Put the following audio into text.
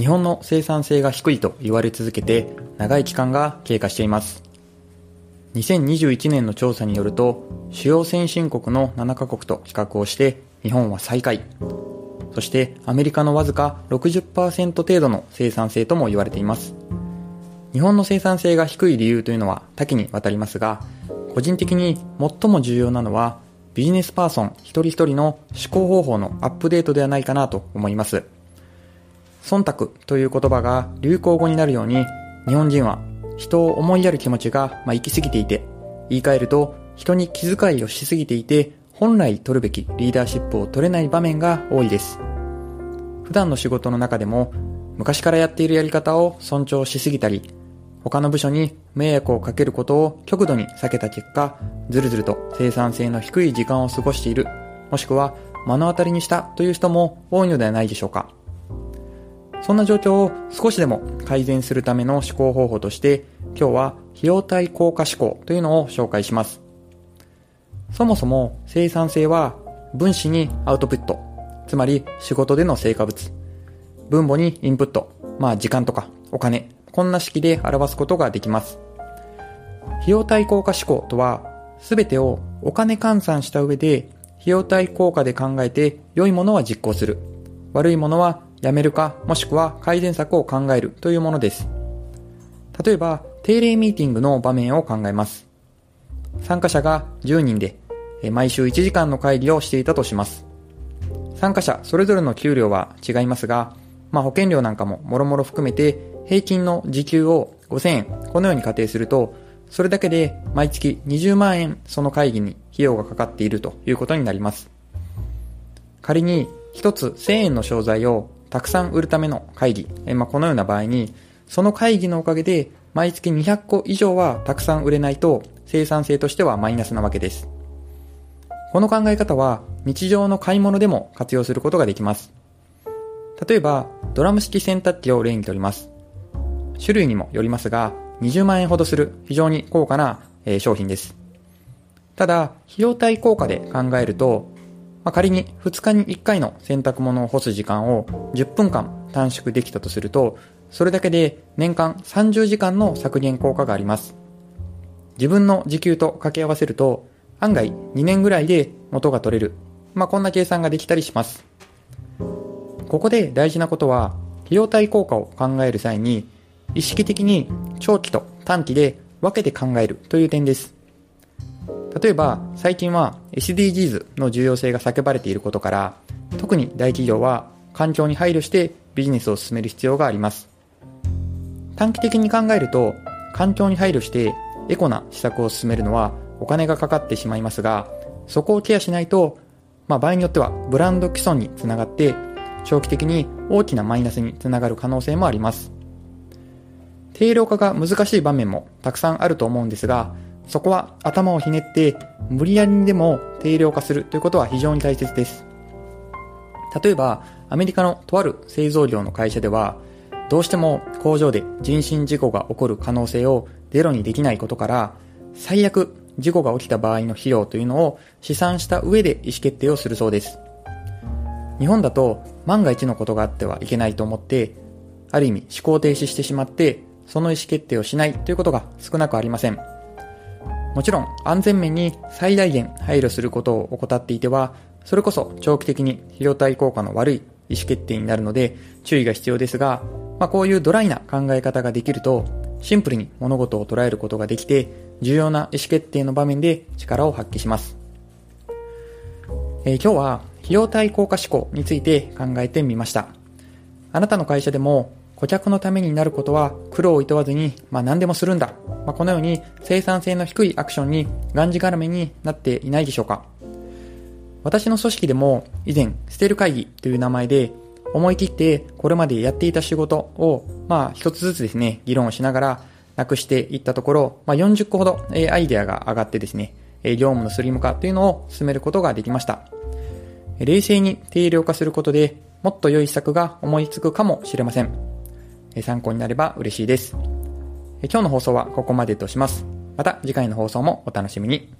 日本の生産性が低いと言われ続けて長い期間が経過しています。2021年の調査によると主要先進国の7カ国と比較をして日本は最下位。そしてアメリカのわずか60%程度の生産性とも言われています。日本の生産性が低い理由というのは多岐にわたりますが個人的に最も重要なのはビジネスパーソン一人一人の思考方法のアップデートではないかなと思います。忖度という言葉が流行語になるように日本人は人を思いやる気持ちが、まあ、行き過ぎていて言い換えると人に気遣いをしすぎていて本来取るべきリーダーシップを取れない場面が多いです普段の仕事の中でも昔からやっているやり方を尊重しすぎたり他の部署に迷惑をかけることを極度に避けた結果、ずるずると生産性の低い時間を過ごしている、もしくは目の当たりにしたという人も多いのではないでしょうか。そんな状況を少しでも改善するための思考方法として、今日は費用対効果思考というのを紹介します。そもそも生産性は分子にアウトプット、つまり仕事での成果物。分母にインプット、まあ時間とかお金、こんな式で表すことができます。費用対効果思考とは、すべてをお金換算した上で、費用対効果で考えて良いものは実行する。悪いものはやめるか、もしくは改善策を考えるというものです。例えば、定例ミーティングの場面を考えます。参加者が10人で、毎週1時間の会議をしていたとします。参加者それぞれの給料は違いますが、まあ保険料なんかももろもろ含めて平均の時給を5000円、このように仮定すると、それだけで毎月20万円その会議に費用がかかっているということになります。仮に一つ1000円の商材をたくさん売るための会議、えまあ、このような場合に、その会議のおかげで毎月200個以上はたくさん売れないと生産性としてはマイナスなわけです。この考え方は日常の買い物でも活用することができます。例えば、ドラム式洗濯機を例にとります。種類にもよりますが、20万円ほどする非常に高価な、え商品です。ただ、費用対効果で考えると、まあ、仮に2日に1回の洗濯物を干す時間を10分間短縮できたとすると、それだけで年間30時間の削減効果があります。自分の時給と掛け合わせると、案外2年ぐらいで元が取れる。まあ、こんな計算ができたりします。ここで大事なことは、費用対効果を考える際に、意識的に長期と短期で分けて考えるという点です。例えば、最近は SDGs の重要性が叫ばれていることから、特に大企業は環境に配慮してビジネスを進める必要があります。短期的に考えると、環境に配慮してエコな施策を進めるのはお金がかかってしまいますが、そこをケアしないと、まあ場合によってはブランド既存につながって、長期的に大きなマイナスにつながる可能性もあります。定量化が難しい場面もたくさんあると思うんですが、そこは頭をひねって無理やりにでも定量化するということは非常に大切です。例えば、アメリカのとある製造業の会社では、どうしても工場で人身事故が起こる可能性をゼロにできないことから、最悪事故が起きた場合の費用というのを試算した上で意思決定をするそうです。日本だと万が一のことがあってはいけないと思って、ある意味思考停止してしまってその意思決定をしないということが少なくありません。もちろん安全面に最大限配慮することを怠っていては、それこそ長期的に費用対効果の悪い意思決定になるので注意が必要ですが、まあ、こういうドライな考え方ができると、シンプルに物事を捉えることができて、重要な意思決定の場面で力を発揮します。えー、今日は費用対効果思考について考えてみました。あなたの会社でも顧客のためになることは苦労を厭わずに、まあ何でもするんだ。まあ、このように生産性の低いアクションにがんじがらめになっていないでしょうか。私の組織でも以前、捨てる会議という名前で思い切ってこれまでやっていた仕事を、まあ一つずつですね、議論をしながらなくしていったところ、まあ40個ほどアイデアが上がってですね、業務のスリム化というのを進めることができました。冷静に定量化することでもっと良い施策が思いつくかもしれません。参考になれば嬉しいです。今日の放送はここまでとします。また次回の放送もお楽しみに。